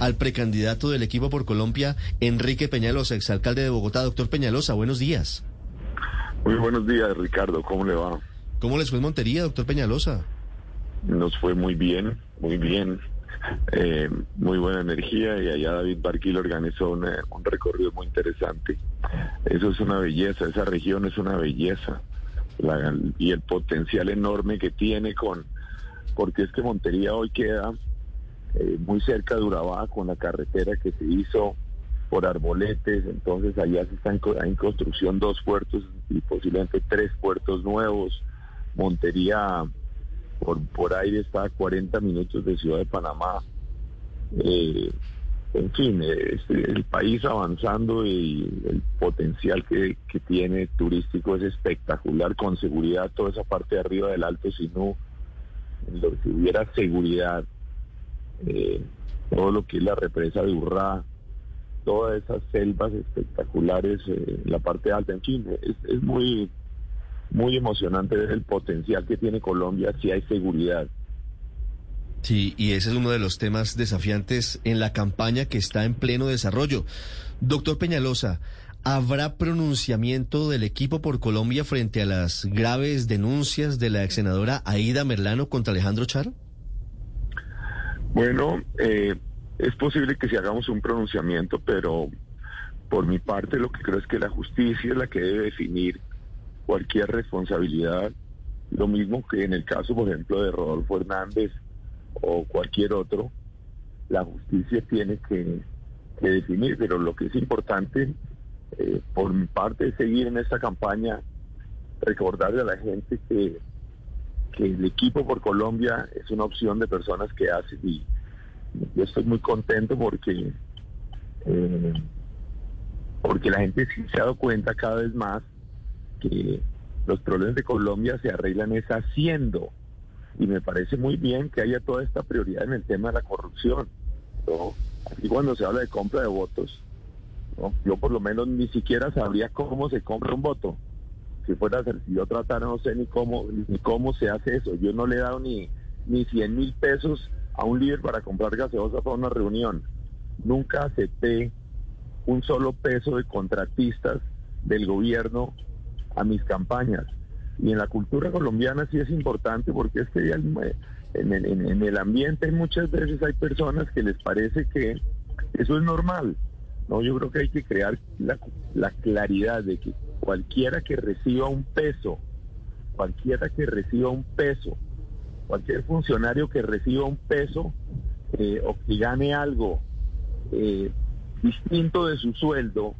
al precandidato del equipo por Colombia, Enrique Peñalosa, exalcalde de Bogotá. Doctor Peñalosa, buenos días. Muy buenos días, Ricardo. ¿Cómo le va? ¿Cómo les fue en Montería, doctor Peñalosa? Nos fue muy bien, muy bien. Eh, muy buena energía y allá David Barquil organizó un recorrido muy interesante. Eso es una belleza, esa región es una belleza y el potencial enorme que tiene con, porque es que Montería hoy queda eh, muy cerca de Urabá con la carretera que se hizo por Arboletes, entonces allá se están en construcción dos puertos y posiblemente tres puertos nuevos. Montería por, por aire está a 40 minutos de Ciudad de Panamá. Eh, en fin, el país avanzando y el potencial que, que, tiene turístico es espectacular, con seguridad toda esa parte de arriba del Alto Sinú, si hubiera seguridad, eh, todo lo que es la represa de Urrá, todas esas selvas espectaculares, eh, la parte alta, en fin, es, muy, muy emocionante ver el potencial que tiene Colombia si hay seguridad. Sí, y ese es uno de los temas desafiantes en la campaña que está en pleno desarrollo. Doctor Peñalosa, ¿habrá pronunciamiento del equipo por Colombia frente a las graves denuncias de la ex senadora Aida Merlano contra Alejandro Char? Bueno, eh, es posible que si hagamos un pronunciamiento, pero por mi parte lo que creo es que la justicia es la que debe definir cualquier responsabilidad, lo mismo que en el caso, por ejemplo, de Rodolfo Hernández o cualquier otro, la justicia tiene que, definir, pero lo que es importante eh, por mi parte es seguir en esta campaña, recordarle a la gente que que el equipo por Colombia es una opción de personas que hacen y yo estoy muy contento porque eh, porque la gente sí se ha dado cuenta cada vez más que los problemas de Colombia se arreglan es haciendo. Y me parece muy bien que haya toda esta prioridad en el tema de la corrupción ¿no? cuando se habla de compra de votos yo por lo menos ni siquiera sabría cómo se compra un voto si fuera yo tratara, no sé ni cómo, ni cómo se hace eso. Yo no le he dado ni, ni 100 mil pesos a un líder para comprar gaseosa para una reunión. Nunca acepté un solo peso de contratistas del gobierno a mis campañas. Y en la cultura colombiana sí es importante porque es que en, en, el ambiente muchas veces hay personas que les parece que eso es normal. No, yo creo que hay que crear la, la claridad de que cualquiera que reciba un peso, cualquiera que reciba un peso, cualquier funcionario que reciba un peso eh, o que gane algo eh, distinto de su sueldo,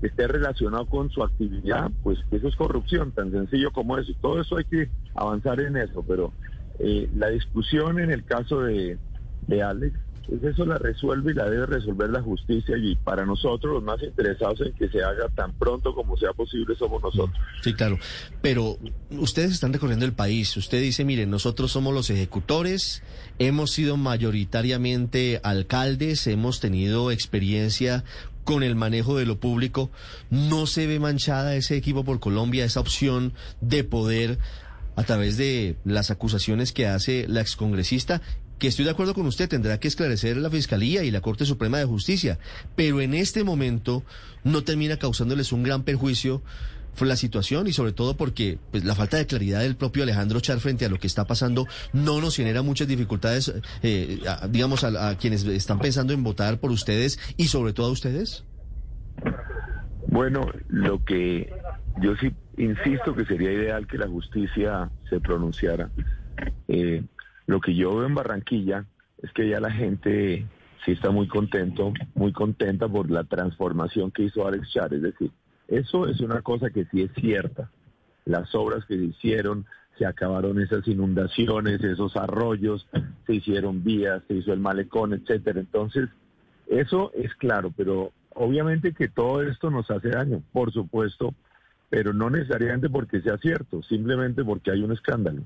que esté relacionado con su actividad, pues eso es corrupción, tan sencillo como eso. Todo eso hay que avanzar en eso, pero eh, la discusión en el caso de, de Alex pues eso la resuelve y la debe resolver la justicia y para nosotros los más interesados en que se haga tan pronto como sea posible somos nosotros. Sí, claro. Pero ustedes están recorriendo el país. Usted dice, miren, nosotros somos los ejecutores, hemos sido mayoritariamente alcaldes, hemos tenido experiencia con el manejo de lo público. ¿No se ve manchada ese equipo por Colombia, esa opción de poder a través de las acusaciones que hace la excongresista que estoy de acuerdo con usted, tendrá que esclarecer la Fiscalía y la Corte Suprema de Justicia, pero en este momento no termina causándoles un gran perjuicio la situación y sobre todo porque pues, la falta de claridad del propio Alejandro Char frente a lo que está pasando no nos genera muchas dificultades, eh, digamos, a, quienes están pensando en votar por ustedes y sobre todo a ustedes. Bueno, lo que yo sí insisto que sería ideal que la justicia se pronunciara. Eh, lo que yo veo en Barranquilla es que ya la gente sí está muy contento, muy contenta por la transformación que hizo Alex Char. Es decir, eso es una cosa que sí es cierta. Las obras que se hicieron, se acabaron esas inundaciones, esos arroyos, se hicieron vías, se hizo el malecón, etcétera. Entonces, eso es claro, pero obviamente que todo esto nos hace daño, por supuesto, pero no necesariamente porque sea cierto, simplemente porque hay un escándalo.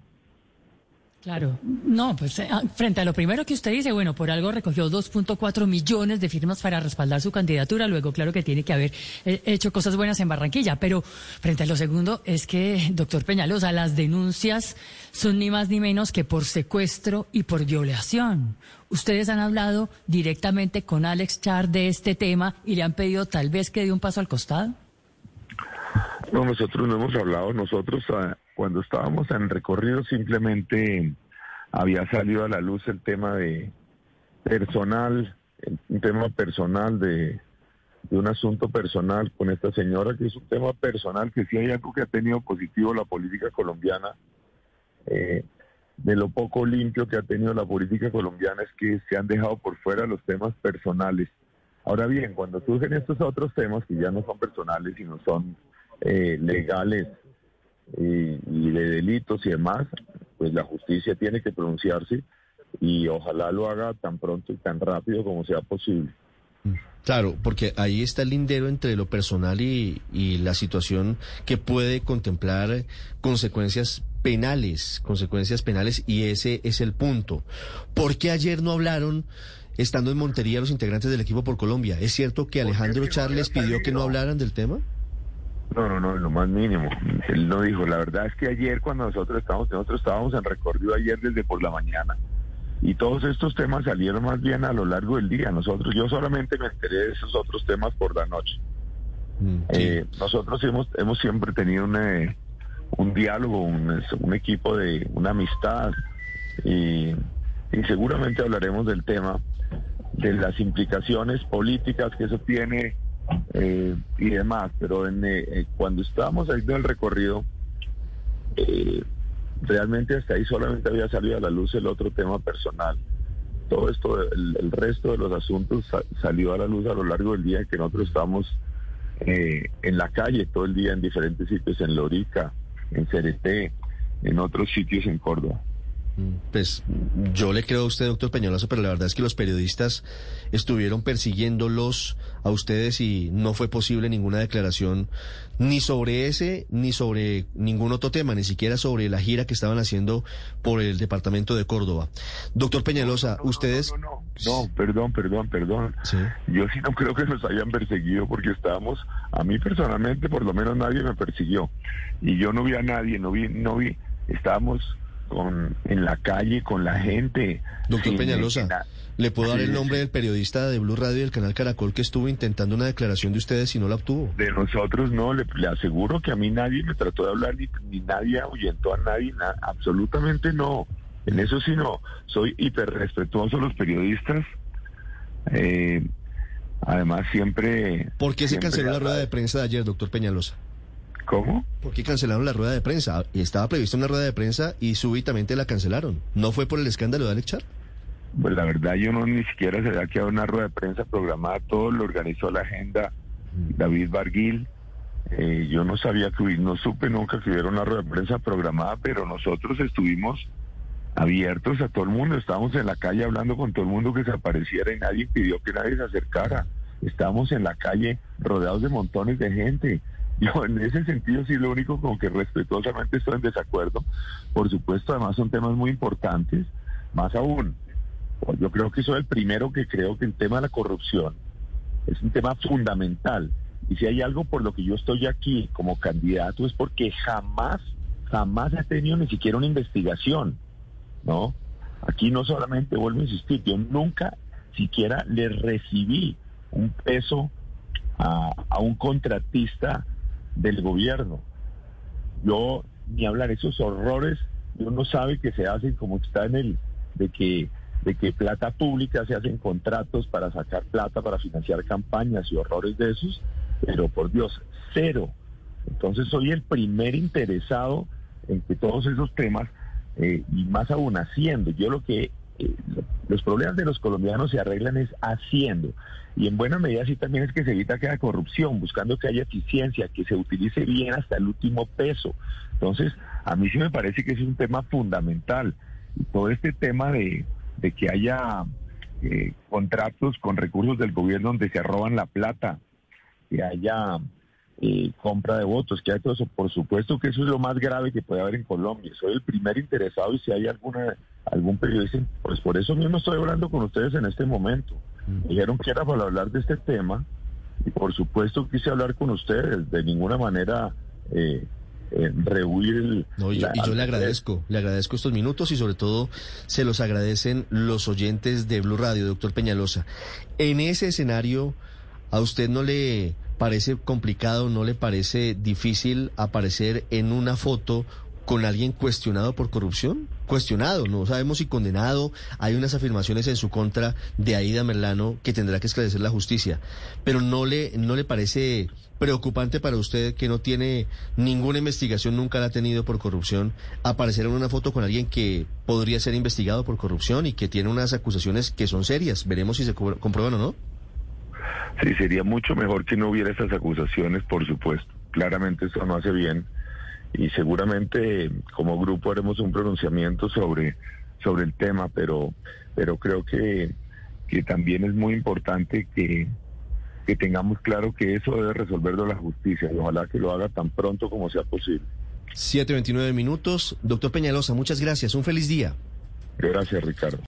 Claro, no, pues eh, ah, frente a lo primero que usted dice, bueno, por algo recogió 2.4 millones de firmas para respaldar su candidatura, luego claro que tiene que haber eh, hecho cosas buenas en Barranquilla, pero frente a lo segundo es que, doctor Peñalosa, las denuncias son ni más ni menos que por secuestro y por violación. Ustedes han hablado directamente con Alex Char de este tema y le han pedido tal vez que dé un paso al costado. No, nosotros no hemos hablado, nosotros ah, cuando estábamos en recorrido simplemente había salido a la luz el tema de personal, un tema personal de, un asunto personal con esta señora, que es un tema personal, que sí hay algo que ha tenido positivo la política colombiana. Eh, de lo poco limpio que ha tenido la política colombiana es que se han dejado por fuera los temas personales. Ahora bien, cuando surgen estos otros temas que ya no son personales, sino son eh, legales y, de delitos y demás, pues la justicia tiene que pronunciarse y ojalá lo haga tan pronto y tan rápido como sea posible. Claro, porque ahí está el lindero entre lo personal y, y, la situación que puede contemplar consecuencias penales, consecuencias penales, y ese es el punto. ¿Por qué ayer no hablaron, estando en Montería, los integrantes del equipo por Colombia? ¿Es cierto que Alejandro Charles pidió que no hablaran del tema? No, no, no, lo más mínimo. Él no dijo. La verdad es que ayer cuando nosotros estábamos, nosotros estábamos en recorrido ayer desde por la mañana y todos estos temas salieron más bien a lo largo del día. Nosotros, yo solamente me enteré de esos otros temas por la noche. Mm, eh, nosotros hemos, hemos siempre tenido un diálogo, un, un, equipo de una amistad y, y seguramente hablaremos del tema de las implicaciones políticas que eso tiene eh, y demás, pero en, eh, eh, cuando estábamos en el recorrido, realmente hasta ahí solamente había salido a la luz el otro tema personal. Todo esto, el, resto de los asuntos salió a la luz a lo largo del día en que nosotros estábamos en la calle todo el día en diferentes sitios, en Lorica, en Cereté, en otros sitios en Córdoba. Pues yo le creo a usted, doctor Peñalosa, pero la verdad es que los periodistas estuvieron persiguiéndolos a ustedes y no fue posible ninguna declaración ni sobre ese ni sobre ningún otro tema, ni siquiera sobre la gira que estaban haciendo por el departamento de Córdoba. Doctor Peñalosa, ustedes... No, perdón, perdón, perdón. Yo sí no creo que nos hayan perseguido porque estábamos, a mí personalmente por lo menos nadie me persiguió. Y yo no vi a nadie, no vi, no vi, estábamos con en la calle con la gente. Doctor Peñalosa, ¿le puedo dar el nombre del periodista de Blue Radio y del canal Caracol que estuvo intentando una declaración de ustedes y no la obtuvo? De nosotros no, le, aseguro que a mí nadie me trató de hablar ni, nadie ahuyentó a nadie, absolutamente no. En eso sí no, soy hiper respetuoso los periodistas. Eh, además siempre... ¿Por qué se canceló la rueda de prensa de ayer, doctor Peñalosa? ¿Cómo? ¿Por qué cancelaron la rueda de prensa? Estaba prevista una rueda de prensa y súbitamente la cancelaron. ¿No fue por el escándalo de Alex Char? Pues la verdad yo no ni siquiera se había quedado una rueda de prensa programada, todo lo organizó la agenda mm. David Barguil. Eh, yo no sabía que no supe nunca que hubiera una rueda de prensa programada, pero nosotros estuvimos abiertos a todo el mundo, estábamos en la calle hablando con todo el mundo que se apareciera y nadie pidió que nadie se acercara. Estábamos en la calle rodeados de montones de gente. Yo en ese sentido sí lo único con que respetuosamente estoy en desacuerdo. Por supuesto, además son temas muy importantes. Más aún, pues yo creo que soy el primero que creo que el tema de la corrupción es un tema fundamental. Y si hay algo por lo que yo estoy aquí como candidato es porque jamás, jamás he tenido ni siquiera una investigación, ¿no? Aquí no solamente vuelvo a insistir, yo nunca siquiera le recibí un peso a, a un contratista del gobierno. Yo, ni hablar esos horrores, uno sabe que se hacen como está en el, de que, de que plata pública se hacen contratos para sacar plata, para financiar campañas y horrores de esos, pero por Dios, cero. Entonces soy el primer interesado en que todos esos temas, eh, y más aún haciendo, yo lo que los problemas de los colombianos se arreglan es haciendo. Y en buena medida sí también es que se evita que haya corrupción, buscando que haya eficiencia, que se utilice bien hasta el último peso. Entonces, a mí sí me parece que es un tema fundamental. Todo este tema de, que haya eh, contratos con recursos del gobierno donde se roban la plata, que haya eh, compra de votos, que hay todo eso. Por supuesto que eso es lo más grave que puede haber en Colombia. Soy el primer interesado y si hay alguna algún periodista, pues por eso mismo estoy hablando con ustedes en este momento. Me dijeron que era para hablar de este tema y por supuesto quise hablar con ustedes. De ninguna manera eh, eh, rehuir No, y yo, y yo le agradezco, le agradezco estos minutos y sobre todo se los agradecen los oyentes de Blue Radio, doctor Peñalosa. En ese escenario, ¿a usted no le parece complicado, no le parece difícil aparecer en una foto con alguien cuestionado por corrupción? Cuestionado, no sabemos si condenado. Hay unas afirmaciones en su contra de Aida Merlano que tendrá que esclarecer la justicia. Pero no le, no le parece preocupante para usted que no tiene ninguna investigación, nunca la ha tenido por corrupción, aparecer en una foto con alguien que podría ser investigado por corrupción y que tiene unas acusaciones que son serias. Veremos si se comprueban o no. Sí, sería mucho mejor que no hubiera esas acusaciones, por supuesto. Claramente eso no hace bien y seguramente como grupo haremos un pronunciamiento sobre, sobre el tema, pero, pero creo que, que también es muy importante que, que tengamos claro que eso debe resolverlo la justicia y ojalá que lo haga tan pronto como sea posible. 7.29 minutos. Doctor Peñalosa, muchas gracias. Un feliz día. Gracias, Ricardo.